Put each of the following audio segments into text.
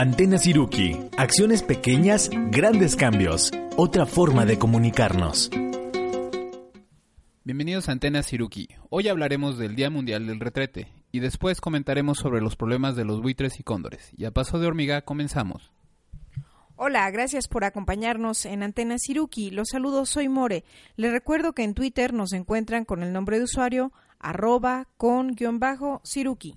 Antena Siruki. Acciones pequeñas, grandes cambios. Otra forma de comunicarnos. Bienvenidos a Antena Siruki. Hoy hablaremos del Día Mundial del Retrete y después comentaremos sobre los problemas de los buitres y cóndores. Y a paso de hormiga comenzamos. Hola, gracias por acompañarnos en Antena Siruki. Los saludos, soy More. Les recuerdo que en Twitter nos encuentran con el nombre de usuario arroba con guion bajo Siruki.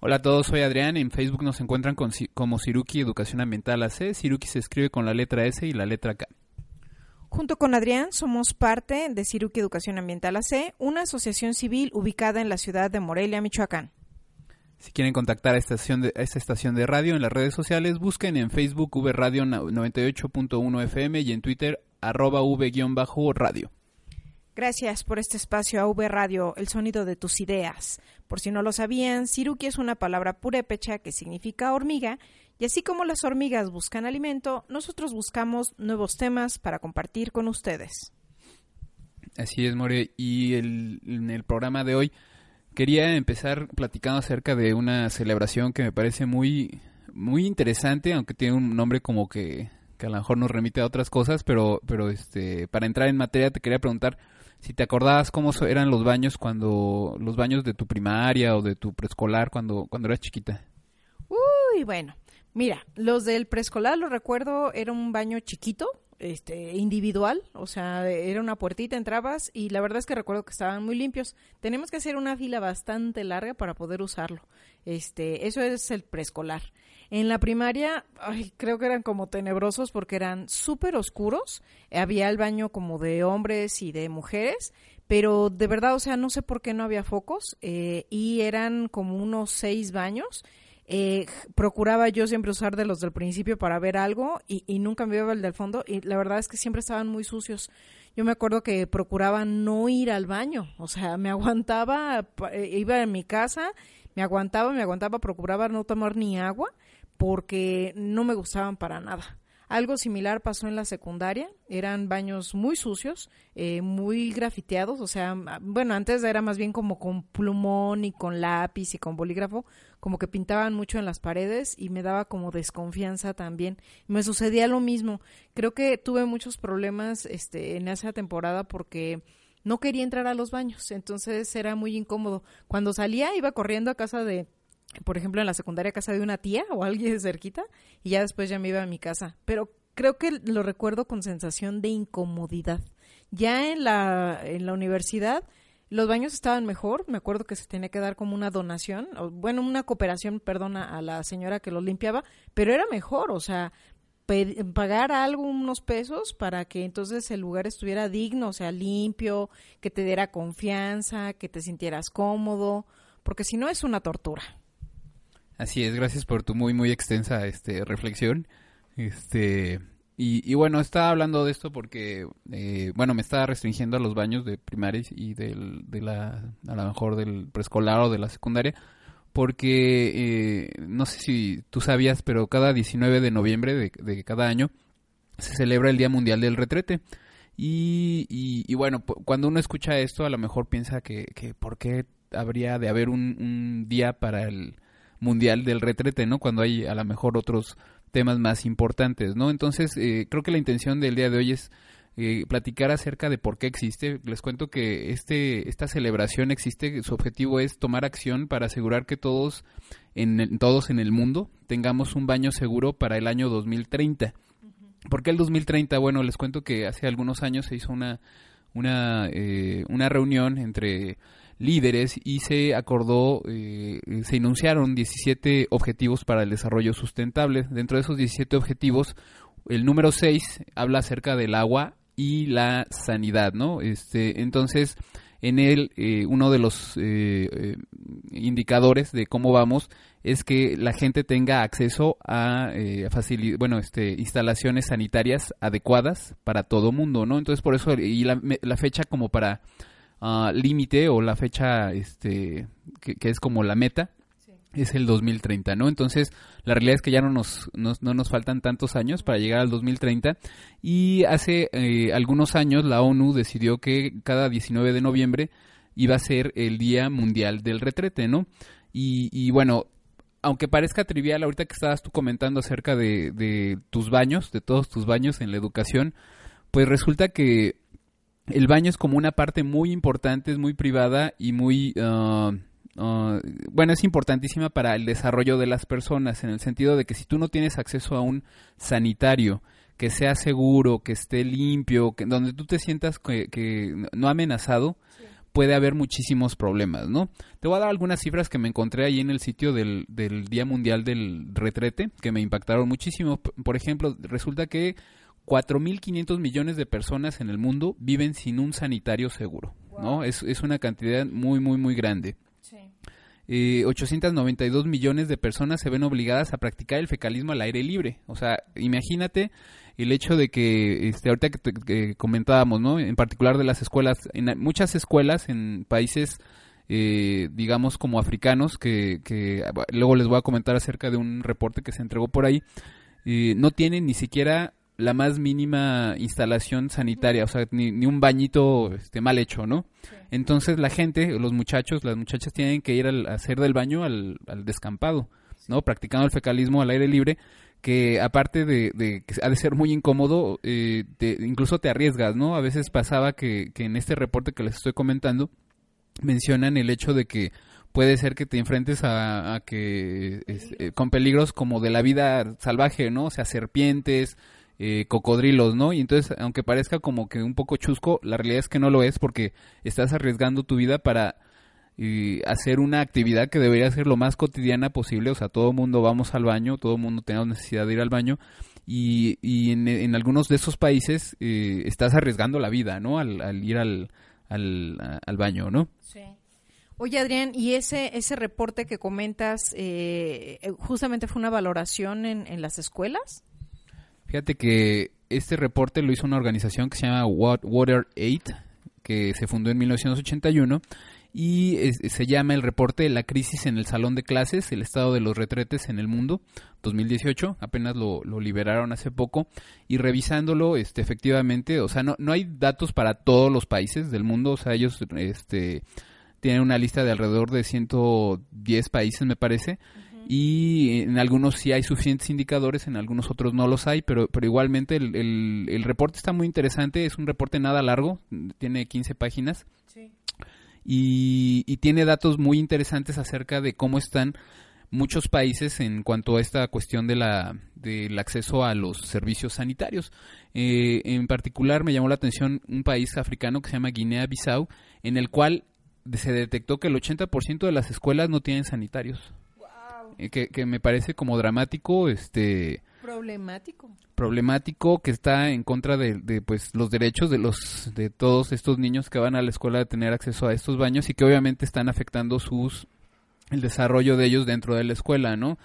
Hola a todos, soy Adrián. En Facebook nos encuentran como Siruki Educación Ambiental AC. Siruki se escribe con la letra S y la letra K. Junto con Adrián somos parte de Siruki Educación Ambiental AC, una asociación civil ubicada en la ciudad de Morelia, Michoacán. Si quieren contactar a esta estación de, esta estación de radio en las redes sociales, busquen en Facebook V Radio 98.1 FM y en Twitter arroba V-radio. Gracias por este espacio a V Radio, el sonido de tus ideas. Por si no lo sabían, Siruki es una palabra purépecha que significa hormiga, y así como las hormigas buscan alimento, nosotros buscamos nuevos temas para compartir con ustedes. Así es, More. Y en el programa de hoy quería empezar platicando acerca de una celebración que me parece muy, muy interesante, aunque tiene un nombre como que, que a lo mejor nos remite a otras cosas, pero, pero este, para entrar en materia te quería preguntar si te acordabas cómo eran los baños cuando los baños de tu primaria o de tu preescolar cuando cuando eras chiquita. Uy, bueno, mira, los del preescolar lo recuerdo era un baño chiquito, este individual, o sea, era una puertita, entrabas y la verdad es que recuerdo que estaban muy limpios. Tenemos que hacer una fila bastante larga para poder usarlo. Este, eso es el preescolar. En la primaria, ay, creo que eran como tenebrosos porque eran súper oscuros. Había el baño como de hombres y de mujeres, pero de verdad, o sea, no sé por qué no había focos eh, y eran como unos seis baños. Eh, procuraba yo siempre usar de los del principio para ver algo y, y nunca me iba el del fondo y la verdad es que siempre estaban muy sucios. Yo me acuerdo que procuraba no ir al baño, o sea, me aguantaba, eh, iba en mi casa, me aguantaba, me aguantaba, procuraba no tomar ni agua porque no me gustaban para nada. Algo similar pasó en la secundaria, eran baños muy sucios, eh, muy grafiteados, o sea, bueno, antes era más bien como con plumón y con lápiz y con bolígrafo, como que pintaban mucho en las paredes y me daba como desconfianza también. Me sucedía lo mismo. Creo que tuve muchos problemas este, en esa temporada porque no quería entrar a los baños, entonces era muy incómodo. Cuando salía iba corriendo a casa de por ejemplo, en la secundaria casa de una tía o alguien cerquita y ya después ya me iba a mi casa. Pero creo que lo recuerdo con sensación de incomodidad. Ya en la, en la universidad los baños estaban mejor, me acuerdo que se tenía que dar como una donación, o, bueno, una cooperación, perdona, a la señora que los limpiaba, pero era mejor, o sea, pagar algo, unos pesos, para que entonces el lugar estuviera digno, o sea, limpio, que te diera confianza, que te sintieras cómodo, porque si no es una tortura. Así es, gracias por tu muy muy extensa este reflexión. Este y, bueno, estaba hablando de esto porque eh, bueno, me estaba restringiendo a los baños de primaria y del, de la a lo mejor del preescolar o de la secundaria porque eh, no sé si tú sabías, pero cada 19 de noviembre de, cada año se celebra el Día Mundial del Retrete. Y, y, bueno, cuando uno escucha esto, a lo mejor piensa que, que ¿por qué habría de haber un, un día para el, mundial del retrete, ¿no? Cuando hay a lo mejor otros temas más importantes, ¿no? Entonces, eh, creo que la intención del día de hoy es eh, platicar acerca de por qué existe. Les cuento que este, esta celebración existe, su objetivo es tomar acción para asegurar que todos en, todos en el mundo tengamos un baño seguro para el año 2030. ¿Por qué el 2030? Bueno, les cuento que hace algunos años se hizo una, una, eh, una reunión entre líderes y se acordó, eh, se enunciaron 17 objetivos para el desarrollo sustentable. Dentro de esos 17 objetivos, el número 6 habla acerca del agua y la sanidad, ¿no? Este, entonces, en él, eh, uno de los eh, indicadores de cómo vamos es que la gente tenga acceso a bueno, este, instalaciones sanitarias adecuadas para todo mundo, ¿no? Entonces, por eso, y la, la fecha como para Ah, límite o la fecha este que, es como la meta es el 2030, ¿no? Entonces, la realidad es que ya no nos, no nos faltan tantos años para llegar al 2030 y hace eh, algunos años la ONU decidió que cada 19 de noviembre iba a ser el Día Mundial del Retrete, ¿no? Y, y bueno, aunque parezca trivial, ahorita que estabas tú comentando acerca de, de tus baños, de todos tus baños en la educación, pues resulta que el baño es como una parte muy importante, es muy privada y muy... ah, bueno, es importantísima para el desarrollo de las personas, en el sentido de que si tú no tienes acceso a un sanitario que sea seguro, que esté limpio, que, donde tú te sientas que, que no amenazado, puede haber muchísimos problemas, ¿no? Te voy a dar algunas cifras que me encontré ahí en el sitio del, del Día Mundial del Retrete, que me impactaron muchísimo. Por ejemplo, resulta que 4.500 millones de personas en el mundo viven sin un sanitario seguro, ¿no? Es, es una cantidad muy, muy, muy grande. Eh, 892 millones de personas se ven obligadas a practicar el fecalismo al aire libre. O sea, imagínate el hecho de que, este, ahorita que, te- que comentábamos, ¿no? En particular de las escuelas, en muchas escuelas en países, eh, digamos, como africanos, que, que luego les voy a comentar acerca de un reporte que se entregó por ahí, eh, no tienen ni siquiera la más mínima instalación sanitaria, o sea, ni, ni un bañito este, mal hecho, ¿no? Entonces la gente, los muchachos, las muchachas tienen que ir al, a hacer del baño al, al descampado, ¿no? Practicando el fecalismo al aire libre, que aparte de, de que ha de ser muy incómodo, eh, te- incluso te arriesgas, ¿no? A veces pasaba que, que en este reporte que les estoy comentando, mencionan el hecho de que puede ser que te enfrentes a, a que es- eh, con peligros como de la vida salvaje, ¿no? O sea, serpientes, eh, cocodrilos, ¿no? Y entonces, aunque parezca como que un poco chusco, la realidad es que no lo es porque estás arriesgando tu vida para hacer una actividad que debería ser lo más cotidiana posible, o sea, todo mundo vamos al baño, todo mundo tenemos necesidad de ir al baño y, y en, algunos de esos países eh, estás arriesgando la vida, ¿no? Al, ir al, al, al baño, ¿no? Sí. Oye, Adrián, ¿y ese, ese reporte que comentas eh, justamente fue una valoración en, en las escuelas? Fíjate que este reporte lo hizo una organización que se llama Wa- Water Aid, que se fundó en 1981 y es- se llama el reporte La crisis en el salón de clases, el estado de los retretes en el mundo, 2018, apenas lo, lo liberaron hace poco y revisándolo, este, efectivamente, o sea, no, no hay datos para todos los países del mundo, o sea, ellos, este, tienen una lista de alrededor de 110 países, me parece, y en algunos sí hay suficientes indicadores, en algunos otros no los hay, pero, pero igualmente el, el, el reporte está muy interesante, es un reporte nada largo, tiene 15 páginas Sí. y, y tiene datos muy interesantes acerca de cómo están muchos países en cuanto a esta cuestión de la, del acceso a los servicios sanitarios. Eh, en particular me llamó la atención un país africano que se llama Guinea-Bissau, en el cual se detectó que el 80% de las escuelas no tienen sanitarios. Eh, que, que me parece como dramático, este Problemático. problemático que está en contra de, de, pues los derechos de los de todos estos niños que van a la escuela de tener acceso a estos baños y que obviamente están afectando sus el desarrollo de ellos dentro de la escuela, ¿no?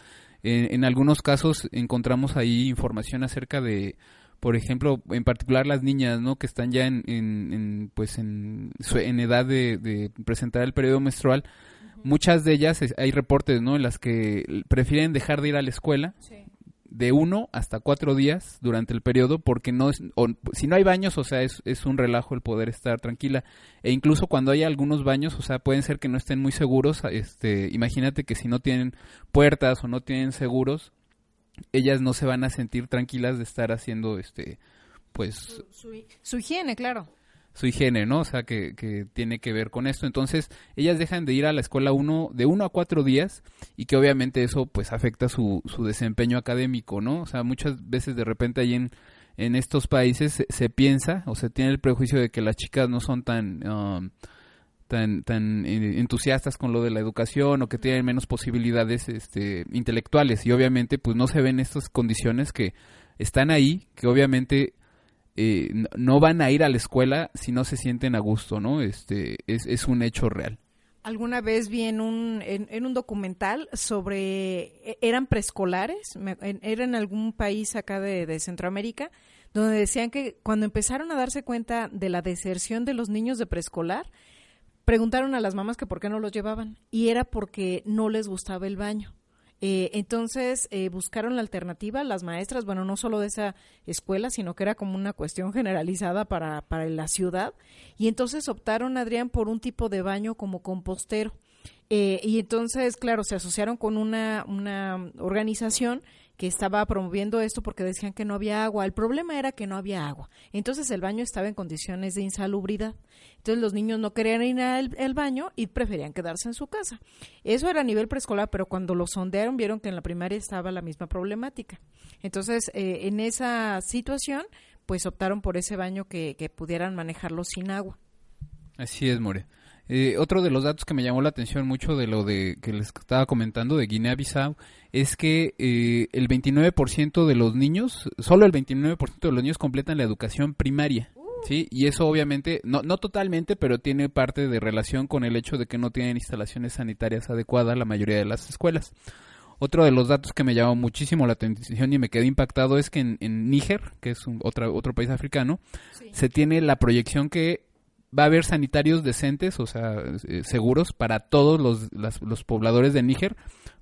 En, en algunos casos encontramos ahí información acerca de por ejemplo, en particular las niñas, ¿no? Que están ya en, en, en, pues en, en edad de, de presentar el periodo menstrual, muchas de ellas hay reportes, ¿no? En las que prefieren dejar de ir a la escuela Sí. de uno hasta cuatro días durante el periodo porque no es, o, si no hay baños, o sea, es, es un relajo el poder estar tranquila. E incluso cuando hay algunos baños, o sea, pueden ser que no estén muy seguros. Este, imagínate que si no tienen puertas o no tienen seguros, ellas no se van a sentir tranquilas de estar haciendo, este, pues, Su, su- su higiene, claro. Su higiene, ¿no? O sea, que, tiene que ver con esto. Entonces, ellas dejan de ir a la escuela uno, de uno a cuatro días y que obviamente eso pues afecta su, su desempeño académico, ¿no? O sea, muchas veces de repente ahí en, en estos países se, se piensa o se tiene el prejuicio de que las chicas no son tan... um, tan, tan eh, entusiastas con lo de la educación o que tienen menos posibilidades este, intelectuales y obviamente pues no se ven estas condiciones que están ahí, que obviamente eh, no- van a ir a la escuela si no se sienten a gusto, ¿no? Este es, es un hecho real. Alguna vez vi en un, en, un documental sobre, e- eran preescolares, era en algún país acá de Centroamérica, donde decían que cuando empezaron a darse cuenta de la deserción de los niños de preescolar, preguntaron a las mamás que por qué no los llevaban y era porque no les gustaba el baño. Eh, entonces eh, buscaron la alternativa, las maestras, bueno, no solo de esa escuela, sino que era como una cuestión generalizada para, para la ciudad. Y entonces optaron, Adrián, por un tipo de baño como compostero. Eh, y entonces, claro, se asociaron con una, una organización que estaba promoviendo esto porque decían que no había agua. El problema era que no había agua. Entonces el baño estaba en condiciones de insalubridad. Entonces los niños no querían ir al baño y preferían quedarse en su casa. Eso era a nivel preescolar, pero cuando lo sondearon vieron que en la primaria estaba la misma problemática. Entonces, eh, en esa situación, pues optaron por ese baño que, que pudieran manejarlo sin agua. Así es, More. Eh, otro de los datos que me llamó la atención mucho de lo de que les estaba comentando de Guinea-Bissau es que eh, el 29% de los niños, solo el 29% de los niños completan la educación primaria. Sí, y eso obviamente, no, no totalmente, pero tiene parte de relación con el hecho de que no tienen instalaciones sanitarias adecuadas la mayoría de las escuelas. Otro de los datos que me llamó muchísimo la atención y me quedé impactado es que en, Níger, que es un, otro país africano, se tiene la proyección que va a haber sanitarios decentes, o sea, eh, seguros para todos los, los pobladores de Níger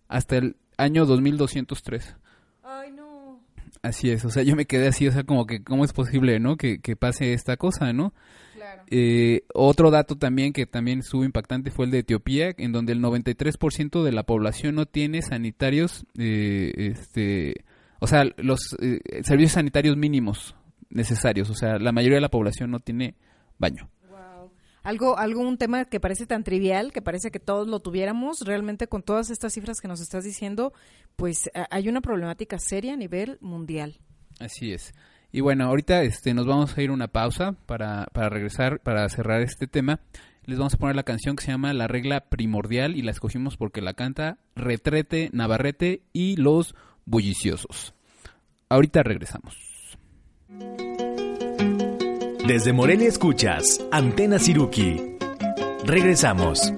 hasta el año 2203. Ay, no. Así es, o sea, yo me quedé así, o sea, como que, ¿cómo es posible, no? Que, pase esta cosa, ¿no? Claro. Eh, otro dato también que también estuvo impactante fue el de Etiopía, en donde el 93% de la población no tiene sanitarios, eh, este, o sea, los servicios sanitarios mínimos necesarios, o sea, la mayoría de la población no tiene baño algo, algún tema que parece tan trivial, que parece que todos lo tuviéramos, realmente con todas estas cifras que nos estás diciendo, pues hay una problemática seria a nivel mundial. Así es. Y bueno, ahorita este, nos vamos a ir una pausa para, para regresar, para cerrar este tema. Les vamos a poner la canción que se llama La Regla Primordial y la escogimos porque la canta Retrete, Navarrete y Los Bulliciosos. Ahorita regresamos. Desde Morelia escuchas Antena Siruki. Regresamos.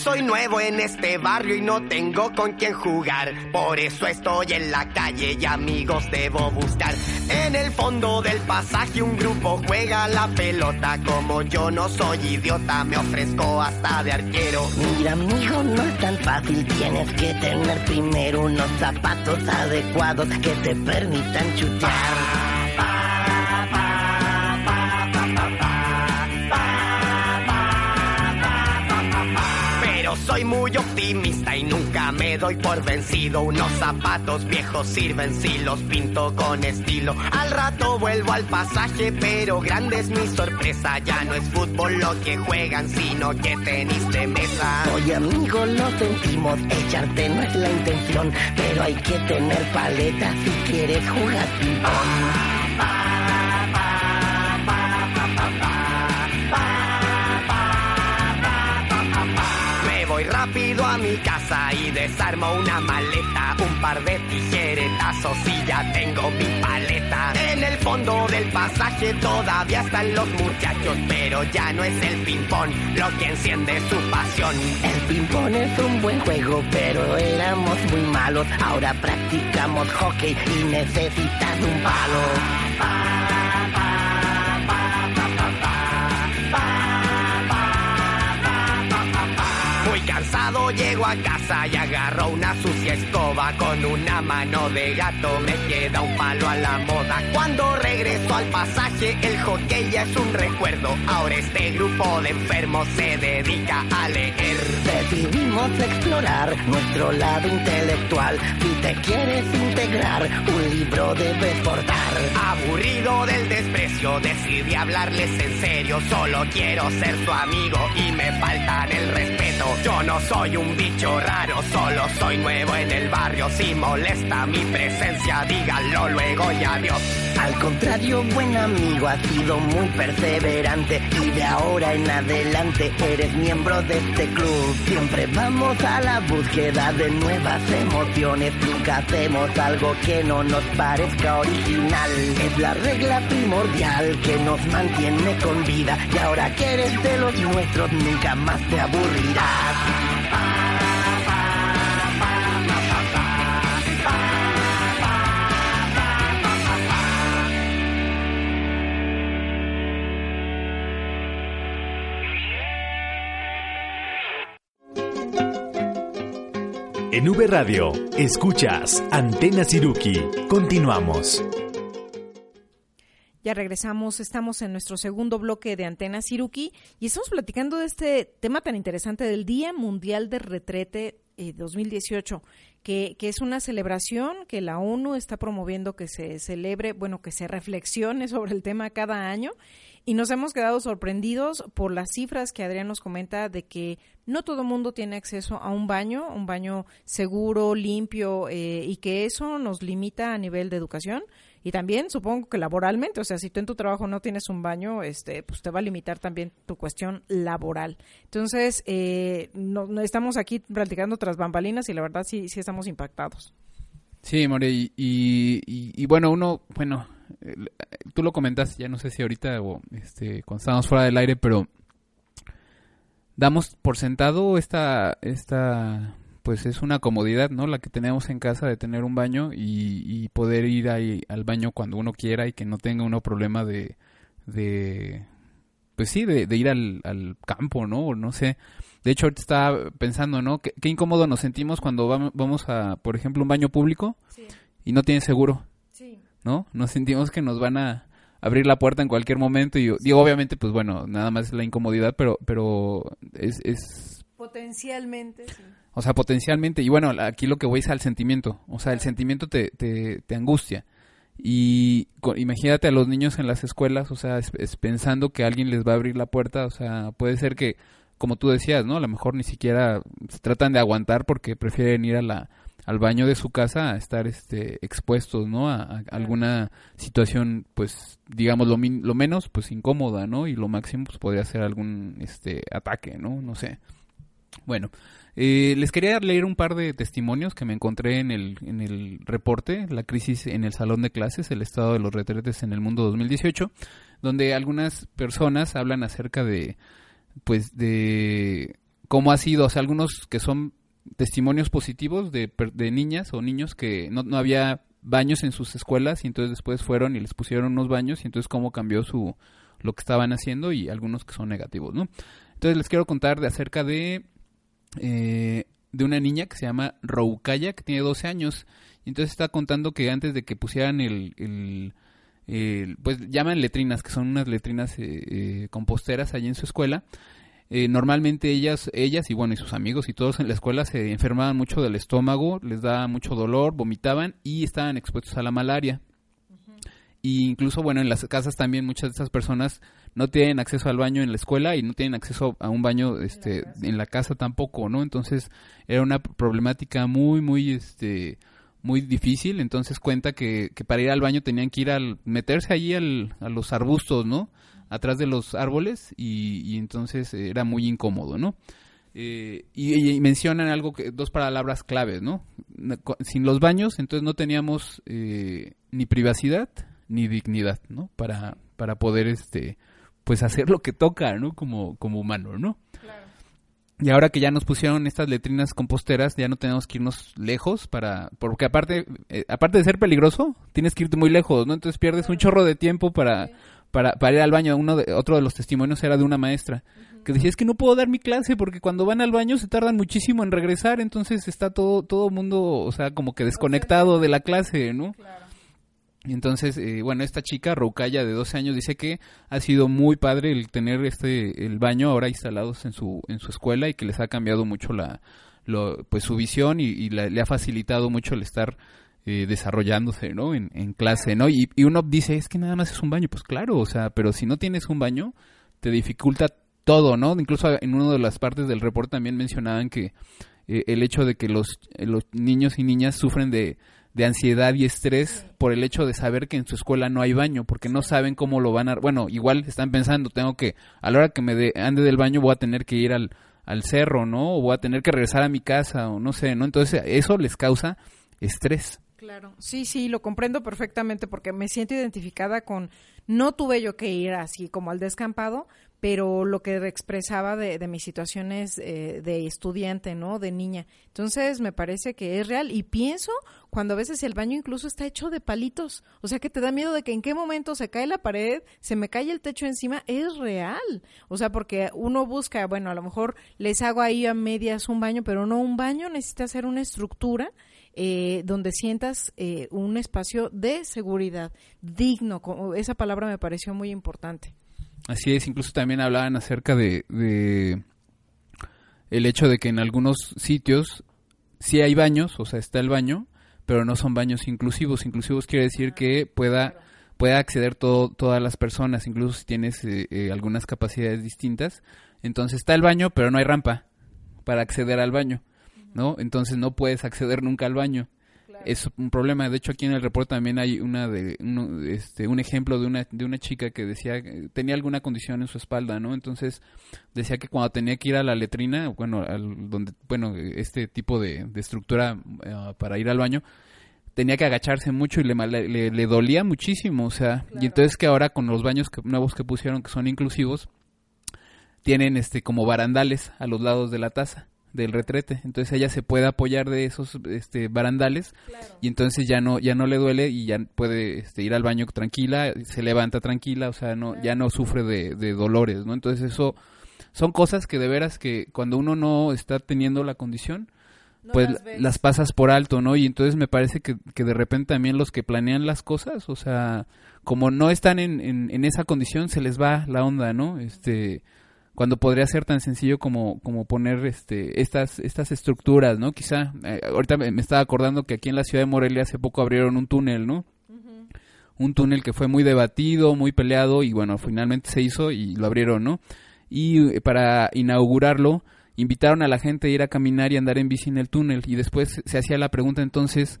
Soy nuevo en este barrio y no tengo con quién jugar. Por eso estoy en la calle y amigos debo buscar. En el fondo del pasaje un grupo juega la pelota. Como yo no soy idiota, me ofrezco hasta de arquero. Mira, amigo, no es tan fácil. Tienes que tener primero unos zapatos adecuados que te permitan chutar. Soy muy optimista y nunca me doy por vencido. Unos zapatos viejos sirven si los pinto con estilo. Al rato vuelvo al pasaje, pero grande es mi sorpresa. Ya no es fútbol lo que juegan, sino que tenis de mesa. Oye amigo, lo sentimos, echarte no es la intención, pero hay que tener paleta si quieres jugar rápido a mi casa y desarmo una maleta, un par de tijeretazos y ya tengo mi paleta. En el fondo del pasaje todavía están los muchachos, pero ya no es el ping-pong lo que enciende su pasión. El ping-pong es un buen juego, pero éramos muy malos. Ahora practicamos hockey y necesitas un palo. Oh, llego a casa y agarro una sucia escoba con una mano de gato. Me queda un palo a la moda. Cuando regreso al pasaje el hockey ya es un recuerdo. Ahora este grupo de enfermos se dedica a leer. Decidimos explorar nuestro lado intelectual. Si te quieres integrar un libro debes portar. Aburrido del desprecio decidí hablarles en serio. Solo quiero ser su amigo y me faltan el respeto. Yo no soy un bicho raro, solo soy nuevo en el barrio. Si molesta mi presencia, díganlo luego y adiós. Al contrario, buen amigo, has sido muy perseverante y de ahora en adelante eres miembro de este club. Siempre vamos a la búsqueda de nuevas emociones, nunca hacemos algo que no nos parezca original. Es la regla primordial que nos mantiene con vida y ahora que eres de los nuestros nunca más te aburrirás. En V Radio, escuchas Antena Siruki. Continuamos. Ya regresamos, estamos en nuestro segundo bloque de Antena Siruki y estamos platicando de este tema tan interesante del Día Mundial de Retrete 2018, que, que, es una celebración que la ONU está promoviendo que se celebre, bueno, que se reflexione sobre el tema cada año. Y nos hemos quedado sorprendidos por las cifras que Adrián nos comenta de que no todo mundo tiene acceso a un baño, un baño seguro, limpio, eh, y que eso nos limita a nivel de educación y también supongo que laboralmente, o sea, si tú en tu trabajo no tienes un baño, este, pues te va a limitar también tu cuestión laboral. Entonces, eh, no, estamos aquí platicando tras bambalinas y la verdad sí, sí estamos impactados. Sí, More, y, y, bueno, uno, bueno, tú lo comentas, ya no sé si ahorita o este, cuando estábamos fuera del aire, pero damos por sentado esta, esta pues es una comodidad, ¿no? La que tenemos en casa de tener un baño y, poder ir ahí al baño cuando uno quiera y que no tenga uno problema de, de pues sí, de, ir al, al, campo, ¿no? O no sé. De hecho, ahorita estaba pensando, ¿no? Qué, incómodo nos sentimos cuando vamos a, por ejemplo, un baño público y no tiene seguro, sí. ¿no? Nos sentimos que nos van a abrir la puerta en cualquier momento y digo, obviamente, pues bueno, nada más la incomodidad, pero, pero es... es... Potencialmente, sí. O sea, potencialmente, y bueno, aquí lo que voy es al sentimiento, o sea, el sentimiento te, te, te angustia. Y imagínate a los niños en las escuelas, o sea, es, pensando que alguien les va a abrir la puerta, o sea, puede ser que, como tú decías, ¿no? A lo mejor ni siquiera se tratan de aguantar porque prefieren ir a la, al baño de su casa a estar este, expuestos, ¿no? A, alguna situación, pues, digamos, lo, lo menos, pues, incómoda, ¿no? Y lo máximo, pues, podría ser algún, este, ataque, ¿no? No sé. Bueno, eh, les quería leer un par de testimonios que me encontré en el, en el reporte, La crisis en el salón de clases, el estado de los retretes en el mundo 2018, donde algunas personas hablan acerca de, pues, de cómo ha sido, o sea, algunos que son testimonios positivos de, de niñas o niños que no, no había baños en sus escuelas y entonces después fueron y les pusieron unos baños y entonces cómo cambió su lo que estaban haciendo y algunos que son negativos, ¿no? Entonces les quiero contar de acerca de eh, de una niña que se llama Roukaya, que tiene 12 años. Y entonces está contando que antes de que pusieran el, el, pues llaman letrinas, que son unas letrinas eh, eh, composteras allí en su escuela. normalmente ellas, ellas y bueno, y sus amigos y todos en la escuela se enfermaban mucho del estómago, les daba mucho dolor, vomitaban y estaban expuestos a la malaria. Y incluso, bueno, en las casas también muchas de esas personas no tienen acceso al baño en la escuela y no tienen acceso a un baño este, en la casa tampoco, ¿no? Entonces era una problemática muy, muy, este, muy difícil. Entonces cuenta que, que para ir al baño tenían que ir al, meterse allí al, a los arbustos, ¿no? Atrás de los árboles y, y entonces era muy incómodo, ¿no? Eh, y, mencionan algo que dos palabras claves, ¿no? Sin los baños, entonces no teníamos eh, ni privacidad ni dignidad, ¿no? Para, para poder, este, pues hacer lo que toca, ¿no? Como, como humano, ¿no? Claro. Y ahora que ya nos pusieron estas letrinas composteras, ya no tenemos que irnos lejos para, porque aparte, eh, aparte de ser peligroso, tienes que irte muy lejos, ¿no? Entonces pierdes un chorro de tiempo para, para, para ir al baño. Uno de, otro de los testimonios era de una maestra que decía es que no puedo dar mi clase porque cuando van al baño se tardan muchísimo en regresar, entonces está todo todo mundo, o sea, como que desconectado de la clase, ¿no? Claro. Entonces, eh, bueno, esta chica, Roukaya, de 12 años, dice que ha sido muy padre el tener este el baño ahora instalados en su en su escuela y que les ha cambiado mucho la lo, pues su visión y, le ha facilitado mucho el estar eh, desarrollándose, ¿no? En, en clase, ¿no? Y, y, uno dice, es que nada más es un baño, pues claro, o sea, pero si no tienes un baño, te dificulta todo, ¿no? Incluso en una de las partes del reporte también mencionaban que eh, el hecho de que los, los niños y niñas sufren de de ansiedad y estrés por el hecho de saber que en su escuela no hay baño, porque no saben cómo lo van a... Bueno, igual están pensando, tengo que, a la hora que me ande del baño voy a tener que ir al, al cerro, ¿no? O voy a tener que regresar a mi casa, o no sé, ¿no? Entonces eso les causa estrés. Claro, sí, sí, lo comprendo perfectamente porque me siento identificada con, no tuve yo que ir así como al descampado, pero lo que expresaba de, de mis situaciones eh, de estudiante, ¿no? De niña. Entonces me parece que es real y pienso cuando a veces el baño incluso está hecho de palitos, o sea que te da miedo de que en qué momento se cae la pared, se me cae el techo encima, es real. O sea, porque uno busca, bueno, a lo mejor les hago ahí a medias un baño, pero no un baño necesita ser una estructura eh, donde sientas eh, un espacio de seguridad digno. Esa palabra me pareció muy importante. Así es, incluso también hablaban acerca de, de el hecho de que en algunos sitios sí hay baños, o sea, está el baño, pero no son baños inclusivos. Inclusivos quiere decir que pueda pueda acceder todo, todas las personas, incluso si tienes eh, eh, algunas capacidades distintas. Entonces está el baño, pero no hay rampa para acceder al baño, ¿no? Entonces no puedes acceder nunca al baño. Es un problema. De hecho, aquí en el reporte también hay una de, uno- este, un ejemplo de una, de una chica que decía que tenía alguna condición en su espalda, ¿no? Entonces decía que cuando tenía que ir a la letrina, bueno, al, donde, bueno, este tipo de, de estructura eh, para ir al baño, tenía que agacharse mucho y le, le dolía muchísimo, o sea, y entonces que ahora con los baños que- nuevos que pusieron que son inclusivos, tienen este como barandales a los lados de la taza del retrete, entonces ella se puede apoyar de esos este barandales y entonces ya no ya no le duele y ya puede este, ir al baño tranquila, se levanta tranquila, o sea, no ya no sufre de, de dolores, ¿no? Entonces eso son cosas que de veras que cuando uno no está teniendo la condición, pues las, pasas por alto, ¿no? Y entonces me parece que, que de repente también los que planean las cosas, o sea, como no están en, en, en esa condición, se les va la onda, ¿no? Este, cuando podría ser tan sencillo como, como poner este, estas, estas estructuras, ¿no? Quizá, eh, ahorita me, estaba acordando que aquí en la ciudad de Morelia hace poco abrieron un túnel, ¿no? Un túnel que fue muy debatido, muy peleado y bueno, finalmente se hizo y lo abrieron, ¿no? Y eh, para inaugurarlo, invitaron a la gente a ir a caminar y andar en bici en el túnel y después se hacía la pregunta entonces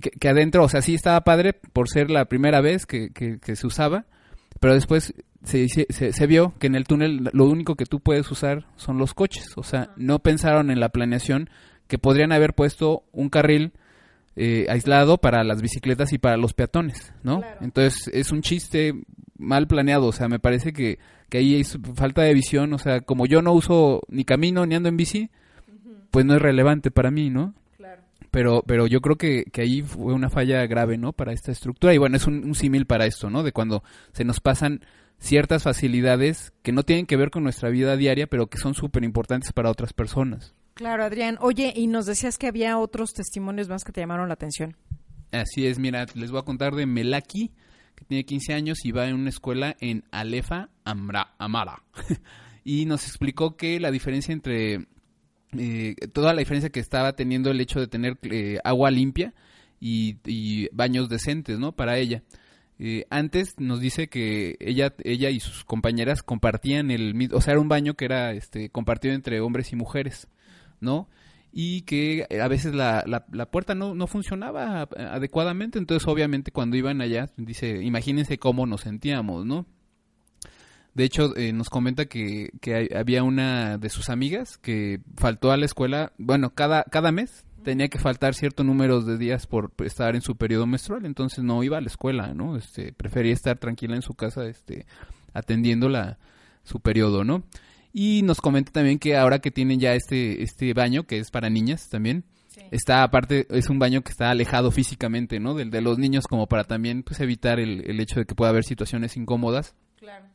que, que adentro, o sea, sí estaba padre por ser la primera vez que, que, que se usaba, pero después se, se, se vio que en el túnel lo único que tú puedes usar son los coches, o sea, no pensaron en la planeación que podrían haber puesto un carril eh, aislado para las bicicletas y para los peatones, ¿no? Entonces es un chiste mal planeado, o sea, me parece que, que ahí es falta de visión, o sea, como yo no uso ni camino ni ando en bici, pues no es relevante para mí, ¿no? Pero, pero yo creo que, que ahí fue una falla grave, ¿no? Para esta estructura. Y bueno, es un, un símil para esto, ¿no? De cuando se nos pasan ciertas facilidades que no tienen que ver con nuestra vida diaria, pero que son súper importantes para otras personas. Claro, Adrián. Oye, y nos decías que había otros testimonios más que te llamaron la atención. Así es, mira, les voy a contar de Melaki, que tiene 15 años y va en una escuela en Alefa, Amra, Amara. y nos explicó que la diferencia entre eh, toda la diferencia que estaba teniendo el hecho de tener eh, agua limpia y, baños decentes, ¿no? Para ella. Eh, antes nos dice que ella, ella y sus compañeras compartían el mismo, o sea, era un baño que era este, compartido entre hombres y mujeres, ¿no? Y que a veces la, la, la puerta no, no funcionaba adecuadamente, entonces obviamente cuando iban allá, dice, imagínense cómo nos sentíamos, ¿no? De hecho, eh, nos comenta que, que hay, había una de sus amigas que faltó a la escuela, bueno, cada, cada mes tenía que faltar cierto número de días por estar en su periodo menstrual, entonces no iba a la escuela, ¿no? Este, prefería estar tranquila en su casa, este, atendiendo la, su periodo, ¿no? Y nos comenta también que ahora que tienen ya este, este baño, que es para niñas también, sí. está aparte, es un baño que está alejado físicamente, ¿no? Del de los niños, como para también pues, evitar el, el hecho de que pueda haber situaciones incómodas. Claro.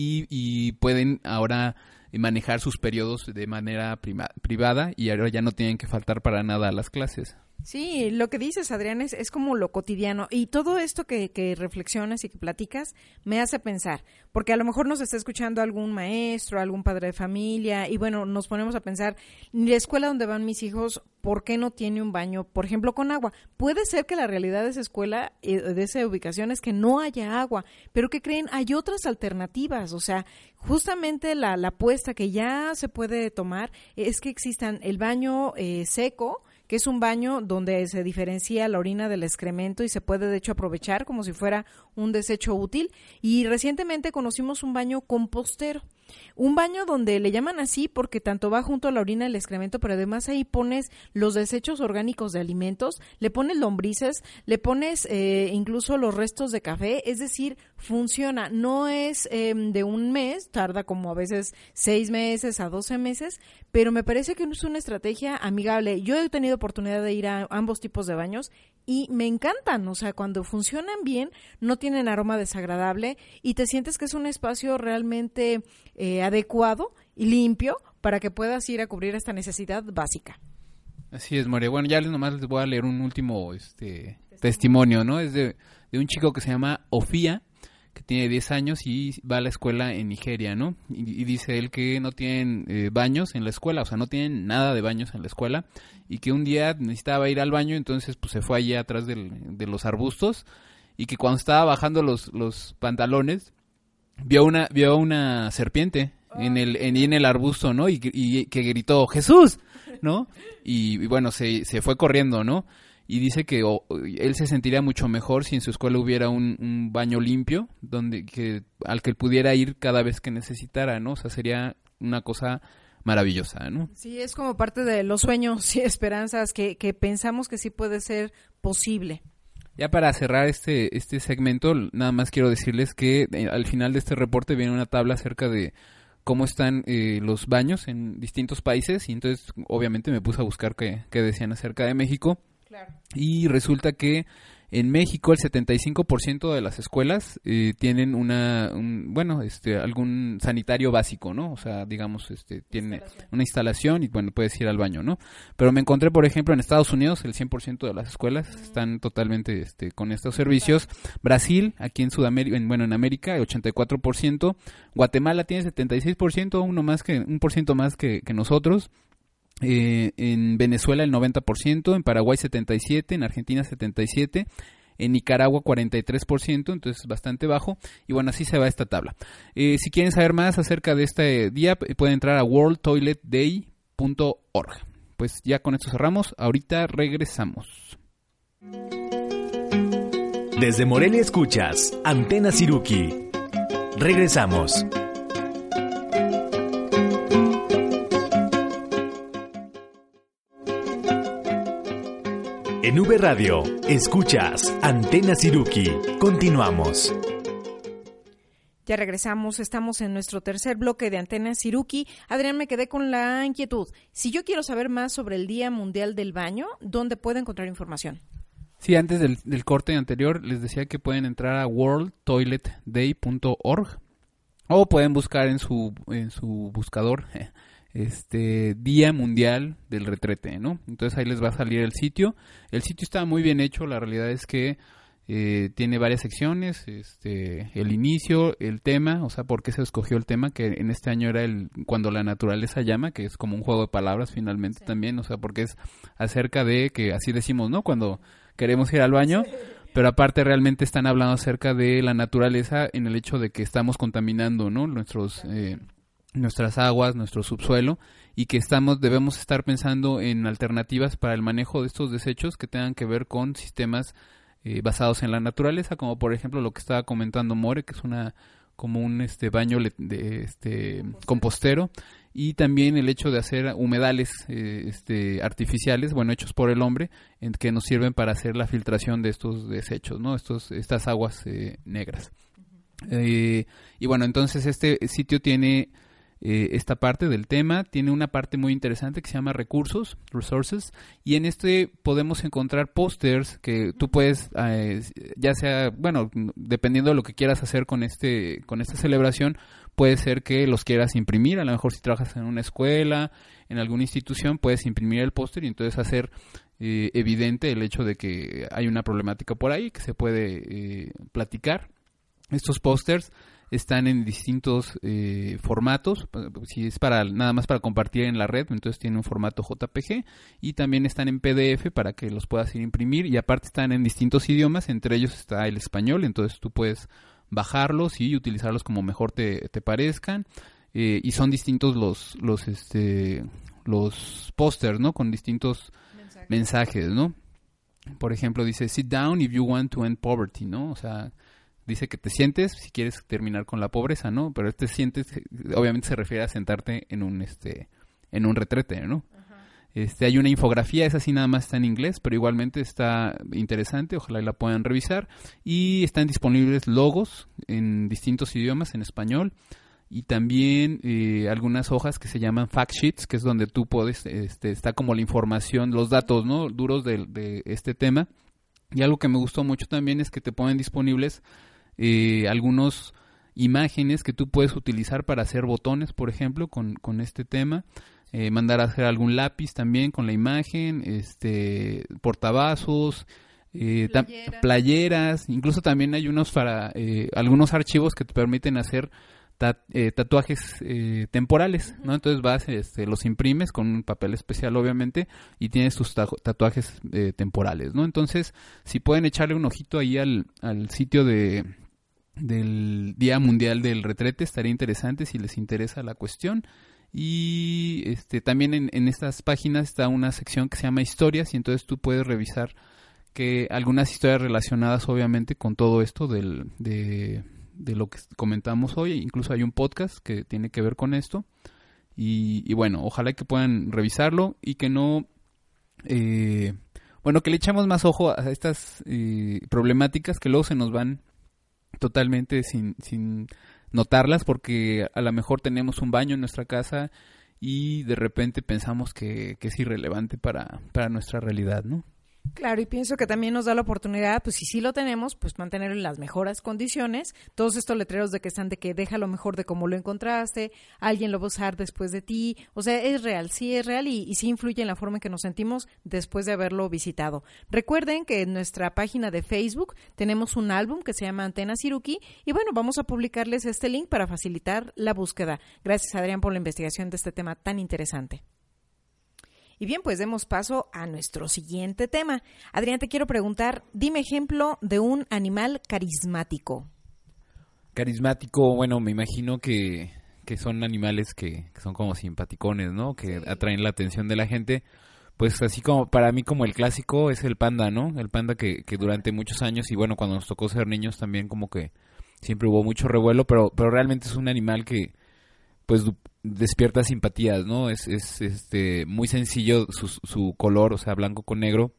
Y, y pueden ahora manejar sus periodos de manera prima, privada y ahora ya no tienen que faltar para nada a las clases. Sí, lo que dices, Adrián, es, es como lo cotidiano. Y todo esto que, que, reflexionas y que platicas me hace pensar, porque a lo mejor nos está escuchando algún maestro, algún padre de familia, y bueno, nos ponemos a pensar, la escuela donde van mis hijos, ¿por qué no tiene un baño, por ejemplo, con agua? Puede ser que la realidad de esa escuela, de esa ubicación, es que no haya agua, pero que creen, hay otras alternativas, o sea, justamente la, la apuesta que ya se puede tomar es que existan el baño eh, seco, que es un baño donde se diferencia la orina del excremento y se puede de hecho aprovechar como si fuera un desecho útil. Y recientemente conocimos un baño compostero. Un baño donde le llaman así porque tanto va junto a la orina el excremento, pero además ahí pones los desechos orgánicos de alimentos, le pones lombrices, le pones eh, incluso los restos de café, es decir, funciona. No es eh, de un mes, tarda como a veces seis meses a doce meses, pero me parece que es una estrategia amigable. Yo he tenido oportunidad de ir a ambos tipos de baños y me encantan, o sea, cuando funcionan bien, no tienen aroma desagradable y te sientes que es un espacio realmente eh, adecuado y limpio para que puedas ir a cubrir esta necesidad básica. Así es, More. Bueno, ya les nomás les voy a leer un último este testimonio, ¿no? Es de, de un chico que se llama Ofía, que tiene 10 años y va a la escuela en Nigeria, ¿no? Y, y dice él que no tienen eh, baños en la escuela, o sea, no tienen nada de baños en la escuela y que un día necesitaba ir al baño, entonces pues se fue allí atrás del- de los arbustos y que cuando estaba bajando los, los pantalones vio una vio una serpiente en el en, en el arbusto, ¿no? Y, que gritó Jesús, ¿no? Y, bueno, se, se fue corriendo, ¿no? Y dice que él se sentiría mucho mejor si en su escuela hubiera un, baño limpio, donde que al que pudiera ir cada vez que necesitara, ¿no? O sea, sería una cosa maravillosa, ¿no? Sí, es como parte de los sueños y esperanzas que, que pensamos que sí puede ser posible. Ya para cerrar este, este segmento, nada más quiero decirles que eh, al final de este reporte viene una tabla acerca de cómo están eh, los baños en distintos países y entonces obviamente me puse a buscar qué, qué decían acerca de México. Y resulta que en México el 75% de las escuelas eh, tienen una un- bueno este algún sanitario básico no o sea digamos este tiene una instalación y bueno puedes ir al baño no pero me encontré por ejemplo en Estados Unidos el 100% de las escuelas están totalmente este con estos servicios. Brasil aquí en Sudamérica en- bueno en América el 84% Guatemala tiene 76% uno más que un por ciento más que, que nosotros eh, en Venezuela el 90%, en Paraguay 77%, en Argentina 77%, en Nicaragua 43%, entonces bastante bajo. Y bueno, así se va esta tabla. Eh, si quieren saber más acerca de este día, pueden entrar a worldtoiletday.org. Pues ya con esto cerramos. Ahorita regresamos. Desde Morelia escuchas Antena Siruki. Regresamos. En V Radio, escuchas Antena Siruki. Continuamos. Ya regresamos, estamos en nuestro tercer bloque de Antena Siruki. Adrián, me quedé con la inquietud. Si yo quiero saber más sobre el Día Mundial del Baño, ¿dónde puedo encontrar información? Sí, antes del, del corte anterior les decía que pueden entrar a worldtoiletday.org o pueden buscar en su en su buscador este Día Mundial del Retrete, ¿no? Entonces ahí les va a salir el sitio. El sitio está muy bien hecho, la realidad es que eh, tiene varias secciones, este, el inicio, el tema, o sea, por qué se escogió el tema, que en este año era el cuando la naturaleza llama, que es como un juego de palabras finalmente también, o sea, porque es acerca de que así decimos, ¿no? Cuando queremos ir al baño, pero aparte realmente están hablando acerca de la naturaleza en el hecho de que estamos contaminando, ¿no? Nuestros eh, nuestras aguas, nuestro subsuelo y que estamos debemos estar pensando en alternativas para el manejo de estos desechos que tengan que ver con sistemas eh, basados en la naturaleza, como por ejemplo lo que estaba comentando More, que es una como un este baño de este compostero y también el hecho de hacer humedales eh, este artificiales, bueno, hechos por el hombre, en que nos sirven para hacer la filtración de estos desechos, ¿no? Estos estas aguas eh, negras. Eh, y bueno, entonces este sitio tiene eh, esta parte del tema, tiene una parte muy interesante que se llama recursos, resources, y en este podemos encontrar pósters que tú puedes, eh, ya sea, bueno, dependiendo de lo que quieras hacer con este, con esta celebración, puede ser que los quieras imprimir, a lo mejor si trabajas en una escuela, en alguna institución, puedes imprimir el póster y entonces hacer eh, evidente el hecho de que hay una problemática por ahí que se puede eh, platicar. Estos pósters están en distintos eh, formatos. Si es para nada más para compartir en la red, entonces tiene un formato JPG y también están en PDF para que los puedas ir a imprimir y aparte están en distintos idiomas, entre ellos está el español, entonces tú puedes bajarlos y utilizarlos como mejor te, te parezcan. Eh, y son distintos los los este los pósters, ¿no? Con distintos mensajes, ¿no? Por ejemplo, dice sit down if you want to end poverty, ¿no? O sea, dice que te sientes si quieres terminar con la pobreza, ¿no? Pero este sientes obviamente se refiere a sentarte en un este en un retrete, ¿no? Este, hay una infografía, esa sí nada más está en inglés, pero igualmente está interesante, ojalá la puedan revisar. Y están disponibles logos en distintos idiomas, en español, y también eh, algunas hojas que se llaman fact sheets, que es donde tú puedes, este, está como la información, los datos, ¿no? Duros de, de este tema. Y algo que me gustó mucho también es que te ponen disponibles eh, algunos imágenes que tú puedes utilizar para hacer botones, por ejemplo, con, con este tema. eh, mandar a hacer algún lápiz también con la imagen, este, portavasos, eh, Playeras. playeras, incluso también hay unos para eh, algunos archivos que te permiten hacer eh, tatuajes eh, temporales, ¿no? Entonces vas, este, los imprimes con un papel especial, obviamente, y tienes tus ta- tatuajes eh, temporales, ¿no? Entonces, si pueden echarle un ojito ahí al, al sitio de del Día Mundial del Retrete, estaría interesante si les interesa la cuestión. Y este también en, estas páginas está una sección que se llama historias y entonces tú puedes revisar que algunas historias relacionadas obviamente con todo esto del, de, de lo que comentamos hoy, incluso hay un podcast que tiene que ver con esto. Y, y bueno, ojalá que puedan revisarlo y que no, eh, bueno, que le echemos más ojo a estas eh, problemáticas que luego se nos van totalmente sin, sin notarlas porque a lo mejor tenemos un baño en nuestra casa y de repente pensamos que, que es irrelevante para, para nuestra realidad, ¿no? Claro, y pienso que también nos da la oportunidad, pues si sí lo tenemos, pues mantenerlo en las mejores condiciones. Todos estos letreros de que están de que deja lo mejor de cómo lo encontraste, alguien lo va a usar después de ti. O sea, es real, sí es real y, sí influye en la forma en que nos sentimos después de haberlo visitado. Recuerden que en nuestra página de Facebook tenemos un álbum que se llama Antena Siruki y bueno, vamos a publicarles este link para facilitar la búsqueda. Gracias Adrián por la investigación de este tema tan interesante. Y bien, pues demos paso a nuestro siguiente tema. Adrián, te quiero preguntar, dime ejemplo de un animal carismático. Carismático, bueno, me imagino que, que son animales que, que son como simpaticones, ¿no? Que atraen la atención de la gente. Pues así como para mí como el clásico es el panda, ¿no? El panda que, que durante muchos años y bueno, cuando nos tocó ser niños también como que siempre hubo mucho revuelo, pero, pero realmente es un animal que pues despierta simpatías, ¿no? Es, es este muy sencillo su, su color, o sea, blanco con negro.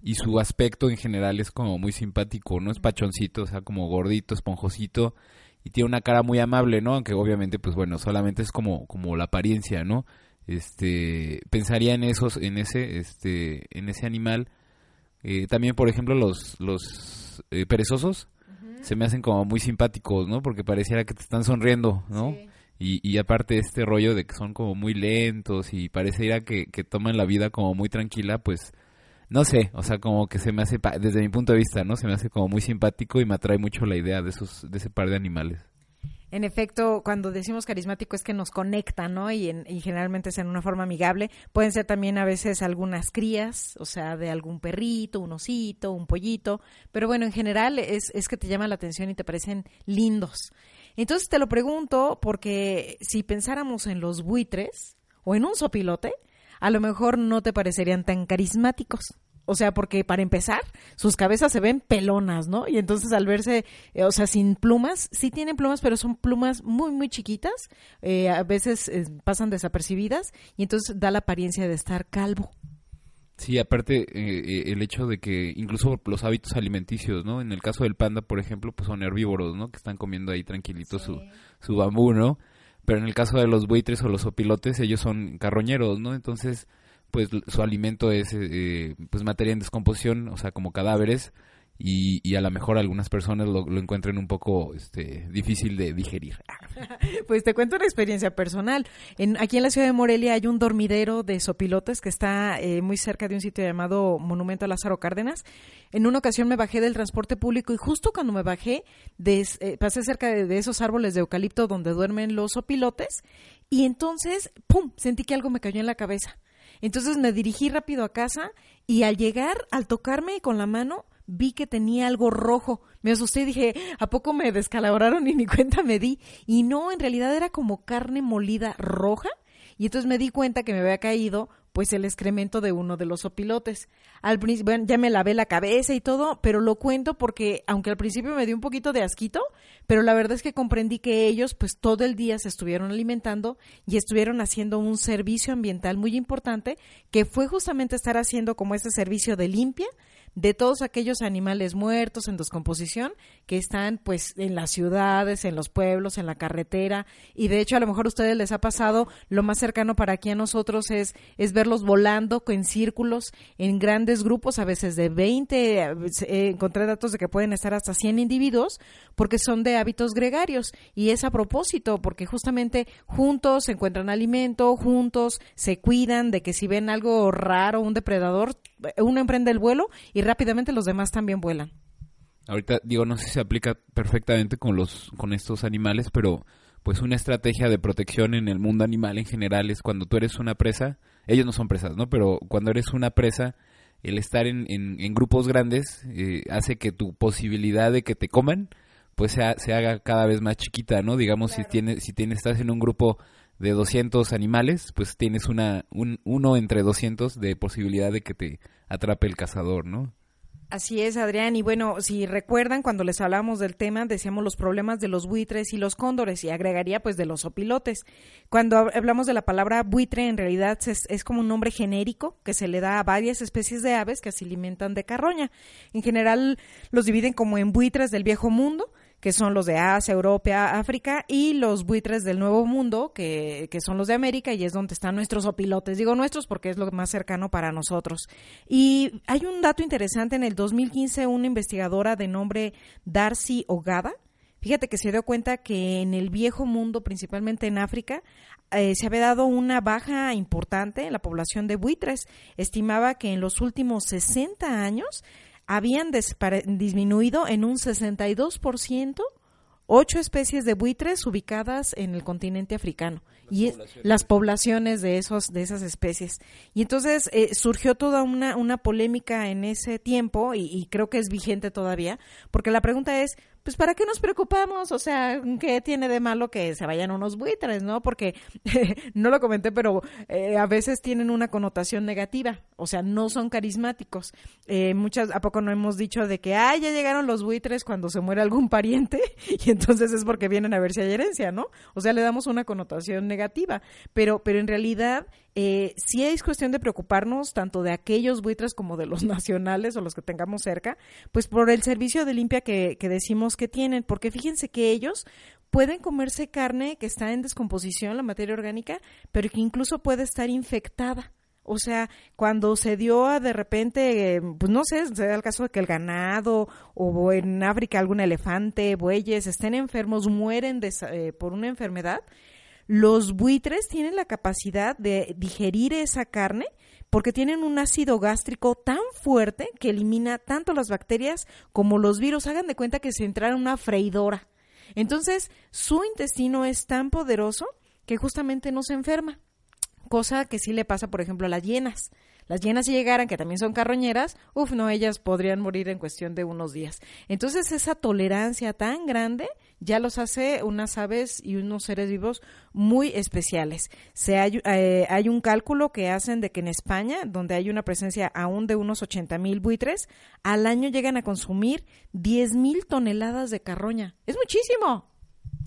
Y su aspecto en general es como muy simpático, ¿no? Es pachoncito, o sea, como gordito, esponjosito. Y tiene una cara muy amable, ¿no? Aunque obviamente, pues bueno, solamente es como, como la apariencia, ¿no? Este, pensaría en esos, en ese, este, en ese animal. Eh, también, por ejemplo, los, los eh, perezosos se me hacen como muy simpáticos, ¿no? Porque pareciera que te están sonriendo, ¿no? Y, y aparte este rollo de que son como muy lentos y pareciera que, que toman la vida como muy tranquila, pues no sé, o sea, como que se me hace, desde mi punto de vista, ¿no? Se me hace como muy simpático y me atrae mucho la idea de esos, de ese par de animales. En efecto, cuando decimos carismático es que nos conecta, ¿no? Y, en- y generalmente es en una forma amigable. Pueden ser también a veces algunas crías, o sea, de algún perrito, un osito, un pollito. Pero bueno, en general es, es que te llama la atención y te parecen lindos. Entonces te lo pregunto porque si pensáramos en los buitres o en un sopilote, a lo mejor no te parecerían tan carismáticos. O sea, porque para empezar, sus cabezas se ven pelonas, ¿no? Y entonces al verse, eh, o sea, sin plumas, sí tienen plumas, pero son plumas muy, muy chiquitas, eh, a veces eh, pasan desapercibidas y entonces da la apariencia de estar calvo. Sí, aparte eh, eh, el hecho de que incluso los hábitos alimenticios, ¿no? En el caso del panda, por ejemplo, pues son herbívoros, ¿no? Que están comiendo ahí tranquilito su, su bambú, ¿no? Pero en el caso de los buitres o los opilotes, ellos son carroñeros, ¿no? Entonces, pues su alimento es eh, pues materia en descomposición, o sea, como cadáveres y, y a lo mejor algunas personas lo, lo encuentren un poco este difícil de digerir. Pues te cuento una experiencia personal. En, aquí en la ciudad de Morelia hay un dormidero de sopilotes que está eh, muy cerca de un sitio llamado Monumento a Lázaro Cárdenas. En una ocasión me bajé del transporte público y justo cuando me bajé eh, pasé cerca de, de esos árboles de eucalipto donde duermen los sopilotes y entonces, ¡pum!, sentí que algo me cayó en la cabeza. Entonces me dirigí rápido a casa y al llegar, al tocarme con la mano, vi que tenía algo rojo. Me asusté y dije, ¿a poco me descalabraron y ni cuenta me di? Y no, en realidad era como carne molida roja. Y entonces me di cuenta que me había caído pues el excremento de uno de los opilotes. Al principio, bueno, ya me lavé la cabeza y todo, pero lo cuento porque aunque al principio me dio un poquito de asquito, pero la verdad es que comprendí que ellos pues todo el día se estuvieron alimentando y estuvieron haciendo un servicio ambiental muy importante que fue justamente estar haciendo como ese servicio de limpia de todos aquellos animales muertos en descomposición que están pues en las ciudades, en los pueblos, en la carretera. Y de hecho a lo mejor a ustedes les ha pasado lo más cercano para aquí a nosotros es es verlos volando en círculos en grandes grupos, a veces de 20, eh, encontré datos de que pueden estar hasta 100 individuos porque son de hábitos gregarios. Y es a propósito porque justamente juntos encuentran alimento, juntos se cuidan de que si ven algo raro, un depredador, uno emprende el vuelo y rápidamente los demás también vuelan. Ahorita digo, no sé si se aplica perfectamente con los con estos animales, pero pues una estrategia de protección en el mundo animal en general es cuando tú eres una presa, ellos no son presas, ¿no? Pero cuando eres una presa, el estar en, en, grupos grandes eh, hace que tu posibilidad de que te coman pues se, se haga cada vez más chiquita, ¿no? Digamos, si tienes, si tienes, estás en un grupo de 200 animales, pues tienes una, un, uno entre 200 de posibilidad de que te atrape el cazador, ¿no? Así es, Adrián. Y bueno, si recuerdan, cuando les hablamos del tema, decíamos los problemas de los buitres y los cóndores, y agregaría pues de los opilotes. Cuando hablamos de la palabra buitre, en realidad es, es, como un nombre genérico que se le da a varias especies de aves que se alimentan de carroña. En general los dividen como en buitres del viejo mundo, que son los de Asia, Europa, África, y los buitres del Nuevo Mundo, que, que, son los de América, y es donde están nuestros opilotes. Digo nuestros porque es lo más cercano para nosotros. Y hay un dato interesante, en el 2015 una investigadora de nombre Darcy Ogada, fíjate que se dio cuenta que en el viejo mundo, principalmente en África, eh, se había dado una baja importante en la población de buitres. Estimaba que en los últimos 60 años habían disminuido en un 62% ocho especies de buitres ubicadas en el continente africano y las poblaciones de esos de esas especies. Y entonces eh, surgió toda una, una polémica en ese tiempo y, y, creo que es vigente todavía porque la pregunta es pues ¿para qué nos preocupamos? O sea, ¿qué tiene de malo que se vayan unos buitres, no? Porque no lo comenté, pero eh, a veces tienen una connotación negativa, o sea, no son carismáticos. Eh, muchas, ¿a poco no hemos dicho de que, ah, ya llegaron los buitres cuando se muere algún pariente? Y entonces es porque vienen a ver si hay herencia, ¿no? O sea, le damos una connotación negativa, pero, pero en realidad eh, sí es cuestión de preocuparnos tanto de aquellos buitres como de los nacionales o los que tengamos cerca, pues por el servicio de limpia que, decimos que tienen, porque fíjense que ellos pueden comerse carne que está en descomposición, la materia orgánica, pero que incluso puede estar infectada. O sea, cuando se dio a de repente, pues no sé, se da el caso de que el ganado o en África algún elefante, bueyes estén enfermos, mueren de, eh, por una enfermedad, los buitres tienen la capacidad de digerir esa carne porque tienen un ácido gástrico tan fuerte que elimina tanto las bacterias como los virus. Hagan de cuenta que se entraron una freidora. Entonces, su intestino es tan poderoso que justamente no se enferma. Cosa que sí le pasa, por ejemplo, a las hienas. Las hienas si llegaran, que también son carroñeras, uff, no, ellas podrían morir en cuestión de unos días. Entonces esa tolerancia tan grande ya los hace unas aves y unos seres vivos muy especiales. Se hay, eh, hay un cálculo que hacen de que en España, donde hay una presencia aún de unos 80 mil buitres, al año llegan a consumir 10 mil toneladas de carroña. Es muchísimo.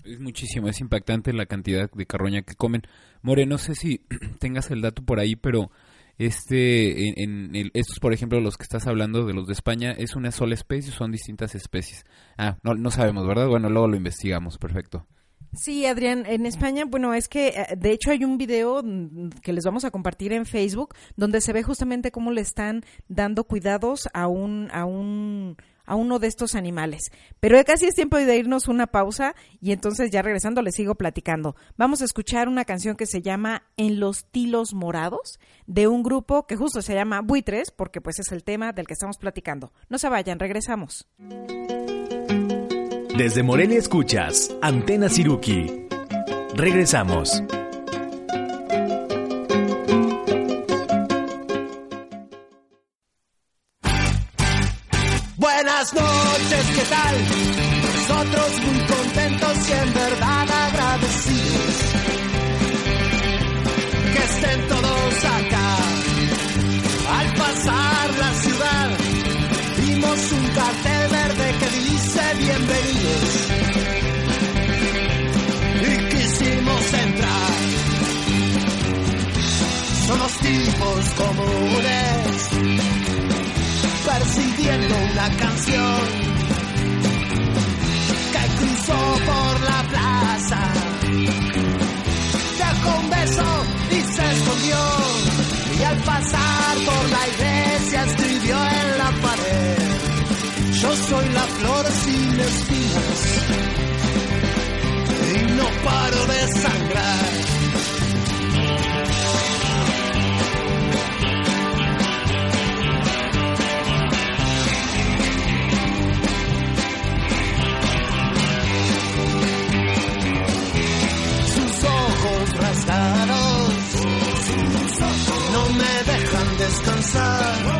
Es muchísimo, es impactante la cantidad de carroña que comen. More, no sé si tengas el dato por ahí, pero este, en, estos, por ejemplo, los que estás hablando de los de España, ¿es una sola especie o son distintas especies? Ah, no, no sabemos, ¿verdad? Bueno, luego lo investigamos, perfecto. Sí, Adrián, en España, bueno, es que eh, de hecho hay un video mm, que les vamos a compartir en Facebook donde se ve justamente cómo le están dando cuidados a un, a un a uno de estos animales. Pero casi es tiempo de irnos una pausa y entonces ya regresando les sigo platicando. Vamos a escuchar una canción que se llama En los tilos morados de un grupo que justo se llama Buitres porque pues es el tema del que estamos platicando. No se vayan, regresamos. Desde Morelia escuchas Antena Siruki. Regresamos. Noches, ¿qué tal? Nosotros muy contentos y en verdad agradecidos que estén todos acá. Al pasar la ciudad, vimos un cartel verde que dice bienvenidos y quisimos entrar. Somos tipos comunes, una canción que cruzó por la plaza. Dejó un beso y se escondió. Y al pasar por la iglesia escribió en la pared. Yo soy la flor sin espinas y no paro de sangrar. Dejan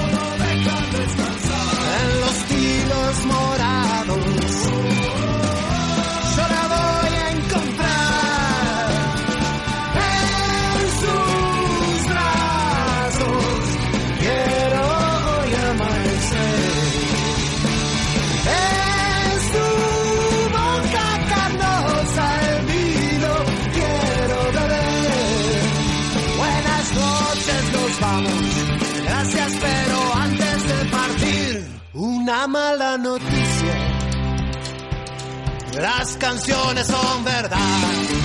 canciones son verdad.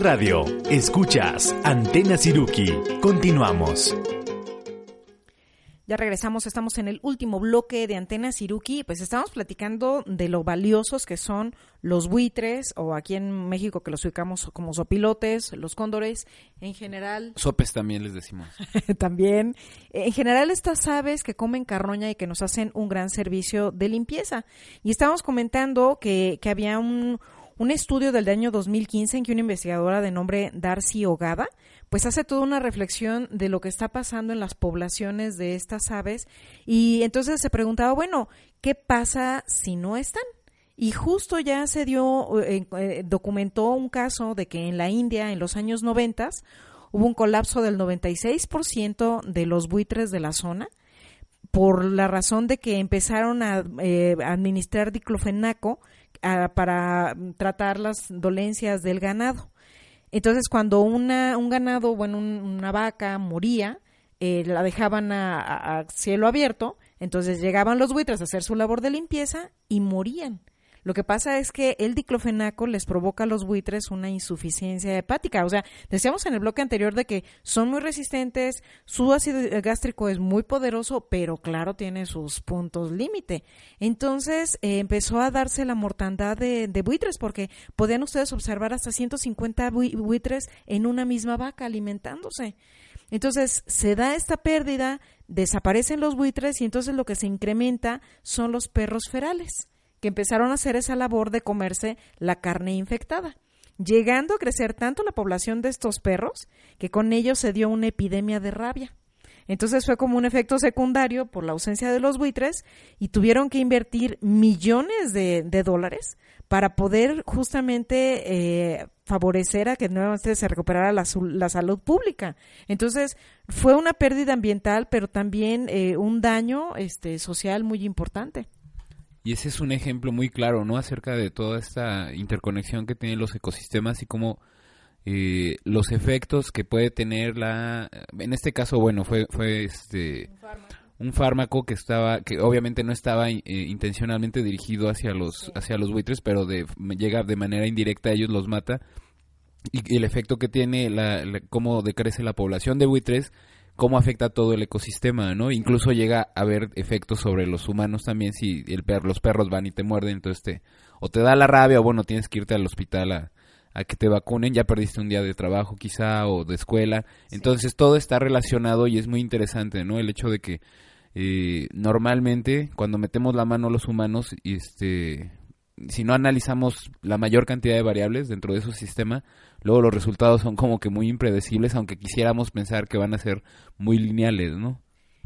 Radio, escuchas Antena Siruki. Continuamos. Ya regresamos, estamos en el último bloque de Antena Siruki, pues estamos platicando de lo valiosos que son los buitres, o aquí en México que los ubicamos como sopilotes, los cóndores, en general Sopes también les decimos. también. En general, estas aves que comen carroña y que nos hacen un gran servicio de limpieza. Y estábamos comentando que, que había un, un estudio del año 2015 en que una investigadora de nombre Darcy Ogada, pues hace toda una reflexión de lo que está pasando en las poblaciones de estas aves. Y entonces se preguntaba, bueno, ¿qué pasa si no están? Y justo ya se dio, eh, eh, documentó un caso de que en la India, en los años 90, hubo un colapso del 96% de los buitres de la zona por la razón de que empezaron a eh, administrar diclofenaco ah, para tratar las dolencias del ganado. Entonces, cuando una, un ganado, bueno, un- una vaca moría, eh, la dejaban a, a- a cielo abierto, entonces llegaban los buitres a hacer su labor de limpieza y morían. Lo que pasa es que el diclofenaco les provoca a los buitres una insuficiencia hepática. O sea, decíamos en el bloque anterior de que son muy resistentes, su ácido gástrico es muy poderoso, pero claro, tiene sus puntos límite. Entonces eh, empezó a darse la mortandad de, de buitres, porque podían ustedes observar hasta 150 bui- buitres en una misma vaca alimentándose. Entonces se da esta pérdida, desaparecen los buitres y entonces lo que se incrementa son los perros ferales, que empezaron a hacer esa labor de comerse la carne infectada, llegando a crecer tanto la población de estos perros que con ellos se dio una epidemia de rabia. Entonces fue como un efecto secundario por la ausencia de los buitres y tuvieron que invertir millones de, dólares para poder justamente eh, favorecer a que nuevamente se recuperara la salud pública. Entonces fue una pérdida ambiental, pero también eh, un daño este, social muy importante. Y ese es un ejemplo muy claro, ¿no? Acerca de toda esta interconexión que tienen los ecosistemas y cómo eh, los efectos que puede tener la... En este caso, bueno, fue, fue este... Un fármaco que estaba, que obviamente no estaba eh, intencionalmente dirigido hacia los, hacia los buitres, pero de, llega de manera indirecta a ellos, los mata. Y, y el efecto que tiene, la, la- cómo decrece la población de buitres, cómo afecta todo el ecosistema, ¿no? Incluso llega a haber efectos sobre los humanos también si el los perros van y te muerden, entonces te, o te da la rabia o bueno, tienes que irte al hospital a, a que te vacunen, ya perdiste un día de trabajo quizá o de escuela, entonces todo está relacionado y es muy interesante, ¿no? El hecho de que eh, normalmente cuando metemos la mano los humanos, este, si no analizamos la mayor cantidad de variables dentro de su sistema, luego los resultados son como que muy impredecibles, aunque quisiéramos pensar que van a ser muy lineales, ¿no?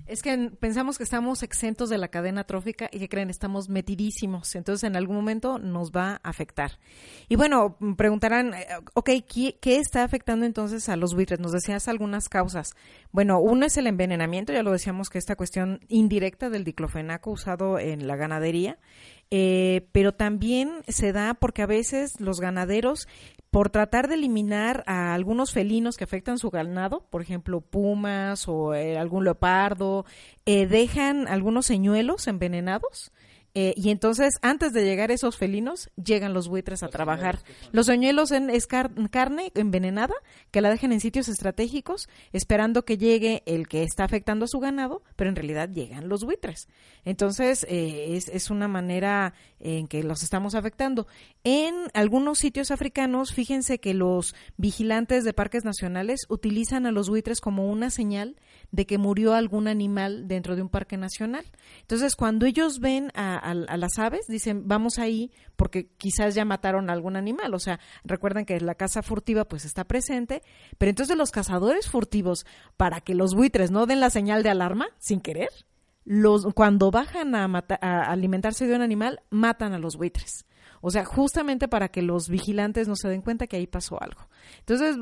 Es que pensamos que estamos exentos de la cadena trófica y que creen, estamos metidísimos. Entonces, en algún momento nos va a afectar. Y bueno, preguntarán, eh, ok, ¿qué, ¿qué, está afectando entonces a los buitres? Nos decías algunas causas. Bueno, uno es el envenenamiento, ya lo decíamos que esta cuestión indirecta del diclofenaco usado en la ganadería. Eh, pero también se da porque a veces los ganaderos por tratar de eliminar a algunos felinos que afectan su ganado, por ejemplo, pumas o eh, algún leopardo, eh, dejan algunos señuelos envenenados eh, y entonces, antes de llegar esos felinos, llegan los buitres a trabajar. Los señuelos en, es carne envenenada que la dejan en sitios estratégicos, esperando que llegue el que está afectando a su ganado, pero en realidad llegan los buitres. Entonces, eh, es, es, una manera en que los estamos afectando. En algunos sitios africanos, fíjense que los vigilantes de parques nacionales utilizan a los buitres como una señal de que murió algún animal dentro de un parque nacional. Entonces, cuando ellos ven a, las aves, dicen, vamos ahí porque quizás ya mataron a algún animal. O sea, recuerden que la caza furtiva pues está presente, pero entonces los cazadores furtivos, para que los buitres no den la señal de alarma sin querer, los, cuando bajan a alimentarse de un animal, matan a los buitres. O sea, justamente para que los vigilantes no se den cuenta que ahí pasó algo. Entonces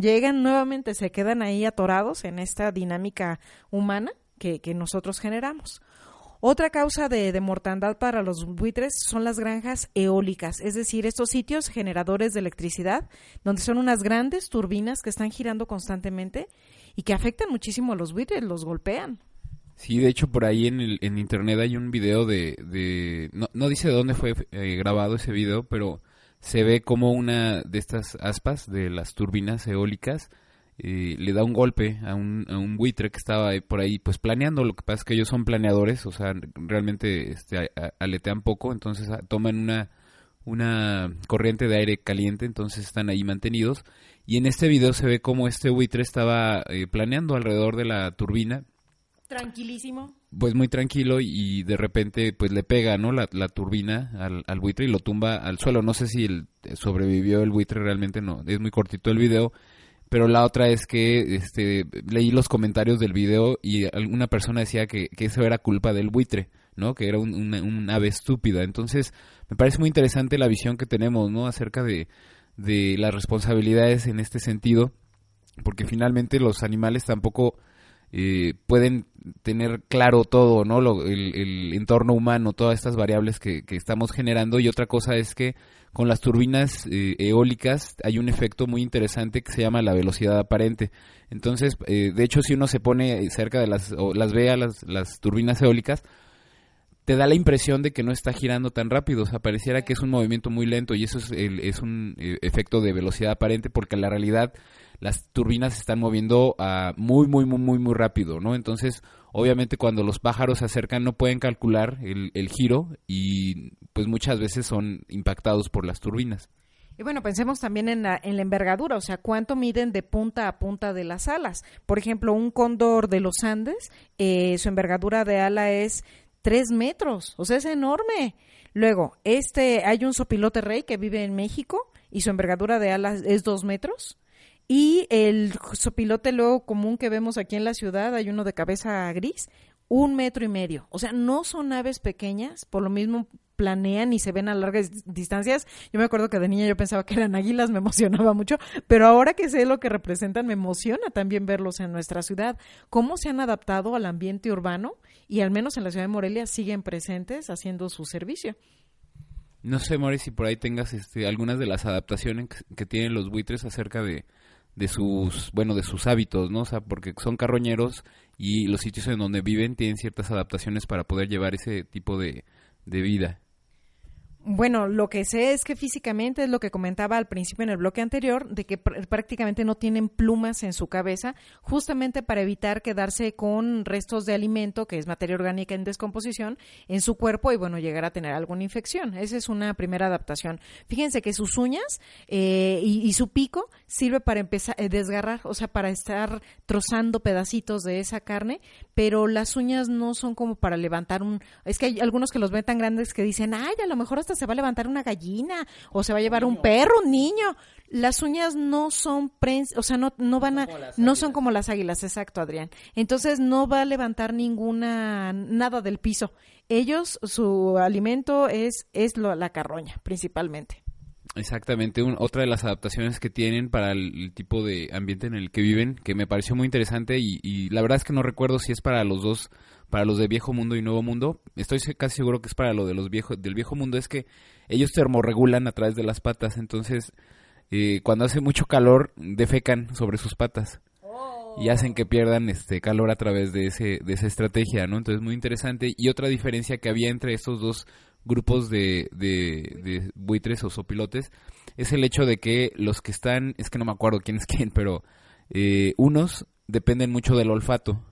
llegan nuevamente, se quedan ahí atorados en esta dinámica humana que, que nosotros generamos. Otra causa de, de, mortandad para los buitres son las granjas eólicas, es decir, estos sitios generadores de electricidad, donde son unas grandes turbinas que están girando constantemente y que afectan muchísimo a los buitres, los golpean. Sí, de hecho por ahí en, el, en internet hay un video de... de no, no, dice de dónde fue eh, grabado ese video, pero se ve como una de estas aspas de las turbinas eólicas eh, le da un golpe a un, a un buitre que estaba por ahí pues planeando. Lo que pasa es que ellos son planeadores, o sea, realmente este, aletean poco, entonces ah, toman una, una corriente de aire caliente, entonces están ahí mantenidos. Y en este video se ve como este buitre estaba eh, planeando alrededor de la turbina. Tranquilísimo. Pues muy tranquilo y de repente pues le pega, ¿no? La, la turbina al, al, buitre y lo tumba al suelo. No sé si el, sobrevivió el buitre realmente, no. Es muy cortito el video pero la otra es que este, leí los comentarios del video y alguna persona decía que, eso era culpa del buitre, ¿no? Que era un, ave estúpida. Entonces, me parece muy interesante la visión que tenemos, ¿no? Acerca de, de las responsabilidades en este sentido, porque finalmente los animales tampoco eh, pueden tener claro todo, ¿no? Lo, el, entorno humano, todas estas variables que, estamos generando y otra cosa es que con las turbinas eh, eólicas hay un efecto muy interesante que se llama la velocidad aparente. Entonces, eh, de hecho, si uno se pone cerca de las, o las ve a las, turbinas eólicas, te da la impresión de que no está girando tan rápido, o sea, pareciera que es un movimiento muy lento y eso es, el, es un eh, efecto de velocidad aparente porque la realidad las turbinas se están moviendo a muy, muy, muy, muy, muy rápido, ¿no? Entonces, obviamente cuando los pájaros se acercan no pueden calcular el, giro y pues muchas veces son impactados por las turbinas. Y bueno, pensemos también en la, en la envergadura, o sea, cuánto miden de punta a punta de las alas. Por ejemplo, un cóndor de los Andes, eh, su envergadura de ala es tres metros, o sea, es enorme. Luego, este, hay un sopilote rey que vive en México y su envergadura de alas es dos metros. Y el sopilote luego común que vemos aquí en la ciudad, hay uno de cabeza gris, un metro y medio. O sea, no son aves pequeñas, por lo mismo planean y se ven a largas distancias. Yo me acuerdo que de niña yo pensaba que eran águilas, me emocionaba mucho, pero ahora que sé lo que representan, me emociona también verlos en nuestra ciudad. Cómo se han adaptado al ambiente urbano y al menos en la ciudad de Morelia siguen presentes haciendo su servicio. No sé, More, si por ahí tengas este, algunas de las adaptaciones que tienen los buitres acerca de, de sus, bueno, de sus hábitos, ¿no? O sea, porque son carroñeros y los sitios en donde viven tienen ciertas adaptaciones para poder llevar ese tipo de, de vida. Bueno, lo que sé es que físicamente es lo que comentaba al principio en el bloque anterior, de que pr- prácticamente no tienen plumas en su cabeza, justamente para evitar quedarse con restos de alimento, que es materia orgánica en descomposición, en su cuerpo y bueno, llegar a tener alguna infección. Esa es una primera adaptación. Fíjense que sus uñas eh, y, su pico sirve para empezar a desgarrar, o sea, para estar trozando pedacitos de esa carne, pero las uñas no son como para levantar un... Es que hay algunos que los ven tan grandes que dicen, ay, a lo mejor hasta se va a levantar una gallina o se va a llevar un perro, un niño. Las uñas no son, prens- o sea, no, no van a, no son como las águilas, exacto, Adrián. Entonces no va a levantar ninguna, nada del piso. Ellos, su alimento es, es lo- la carroña, principalmente. Exactamente, un- otra de las adaptaciones que tienen para el, el tipo de ambiente en el que viven, que me pareció muy interesante y, y la verdad es que no recuerdo si es para los dos, para los de Viejo Mundo y Nuevo Mundo. Estoy casi seguro que es para lo de los viejos del Viejo Mundo, es que ellos termorregulan a través de las patas, entonces eh, cuando hace mucho calor defecan sobre sus patas y hacen que pierdan este calor a través de ese de esa estrategia, ¿no? Entonces muy interesante y otra diferencia que había entre estos dos grupos de, de, de buitres o sopilotes es el hecho de que los que están, es que no me acuerdo quién es quién, pero eh, unos dependen mucho del olfato.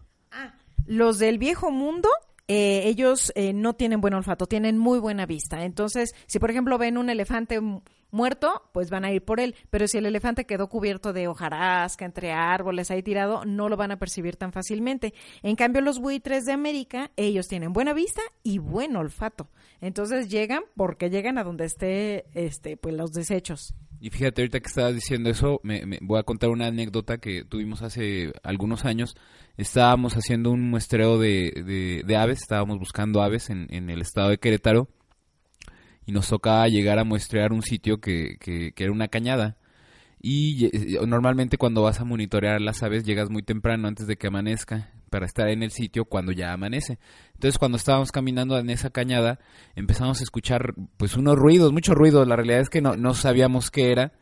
Los del viejo mundo, eh, ellos eh, no tienen buen olfato, tienen muy buena vista. Entonces, si por ejemplo ven un elefante mu- muerto, pues van a ir por él. Pero si el elefante quedó cubierto de hojarasca, entre árboles, ahí tirado, no lo van a percibir tan fácilmente. En cambio, los buitres de América, ellos tienen buena vista y buen olfato. Entonces llegan porque llegan a donde esté, este, pues los desechos. Y fíjate, ahorita que estabas diciendo eso, me, voy a contar una anécdota que tuvimos hace algunos años. Estábamos haciendo un muestreo de, de- de aves, estábamos buscando aves en, en el estado de Querétaro y nos tocaba llegar a muestrear un sitio que, que- que era una cañada. Y eh, normalmente cuando vas a monitorear las aves llegas muy temprano antes de que amanezca para estar en el sitio cuando ya amanece. Entonces cuando estábamos caminando en esa cañada empezamos a escuchar pues unos ruidos, muchos ruidos. La realidad es que no, no sabíamos qué era.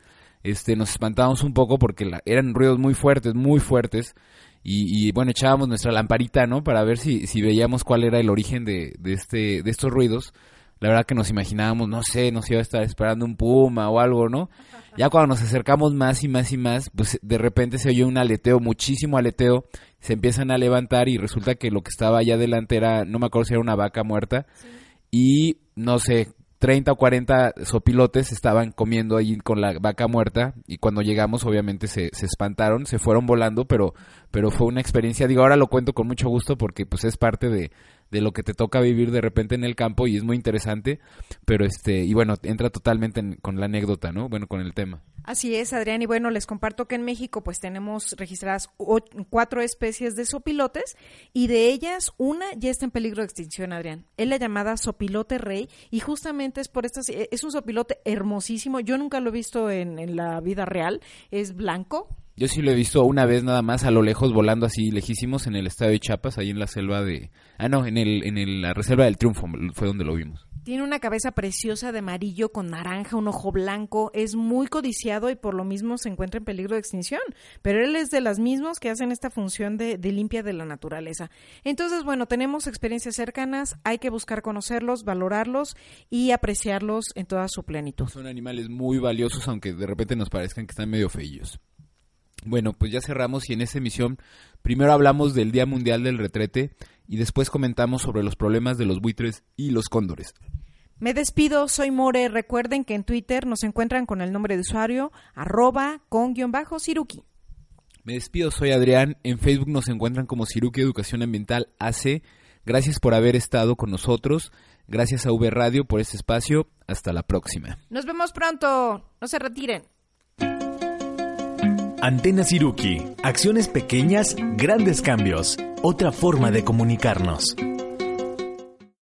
Este, nos espantábamos un poco porque la- eran ruidos muy fuertes, muy fuertes. Y, y, bueno, echábamos nuestra lamparita, ¿no? Para ver si, si veíamos cuál era el origen de, de, este, de estos ruidos. La verdad que nos imaginábamos, no sé, nos iba a estar esperando un puma o algo, ¿no? Ya cuando nos acercamos más y más y más, pues de repente se oye un aleteo, muchísimo aleteo, se empiezan a levantar y resulta que lo que estaba allá adelante era, no me acuerdo si era una vaca muerta, y no sé, 30 o 40 sopilotes estaban comiendo ahí con la vaca muerta y cuando llegamos obviamente se, se espantaron, se fueron volando, pero, pero fue una experiencia, digo, ahora lo cuento con mucho gusto porque pues es parte de, de lo que te toca vivir de repente en el campo y es muy interesante, pero este, y bueno, entra totalmente en- con la anécdota, ¿no? Bueno, con el tema. Así es, Adrián. Y bueno, les comparto que en México pues tenemos registradas cuatro especies de sopilotes y de ellas una ya está en peligro de extinción, Adrián. Es la llamada sopilote rey y justamente es por estas, eh, es un sopilote hermosísimo. Yo nunca lo he visto en, en la vida real. Es blanco. Yo sí lo he visto una vez nada más a lo lejos volando así lejísimos en el estadio de Chiapas, ahí en la selva de... Ah, no, en, el, en el- la reserva del Triunfo fue donde lo vimos. Tiene una cabeza preciosa de amarillo con naranja, un ojo blanco, es muy codiciado y por lo mismo se encuentra en peligro de extinción. Pero él es de las mismos que hacen esta función de, de limpia de la naturaleza. Entonces, bueno, tenemos experiencias cercanas, hay que buscar conocerlos, valorarlos y apreciarlos en toda su plenitud. Son animales muy valiosos, aunque de repente nos parezcan que están medio feillos. Bueno, pues ya cerramos y en esta emisión primero hablamos del Día Mundial del Retrete y después comentamos sobre los problemas de los buitres y los cóndores. Me despido, soy More. Recuerden que en Twitter nos encuentran con el nombre de usuario arroba con guion bajo Siruki. Me despido, soy Adrián. En Facebook nos encuentran como Ciruque Educación Ambiental AC. Gracias por haber estado con nosotros. Gracias a V Radio por este espacio. Hasta la próxima. Nos vemos pronto. No se retiren. Antena Siruki. Acciones pequeñas, grandes cambios. Otra forma de comunicarnos.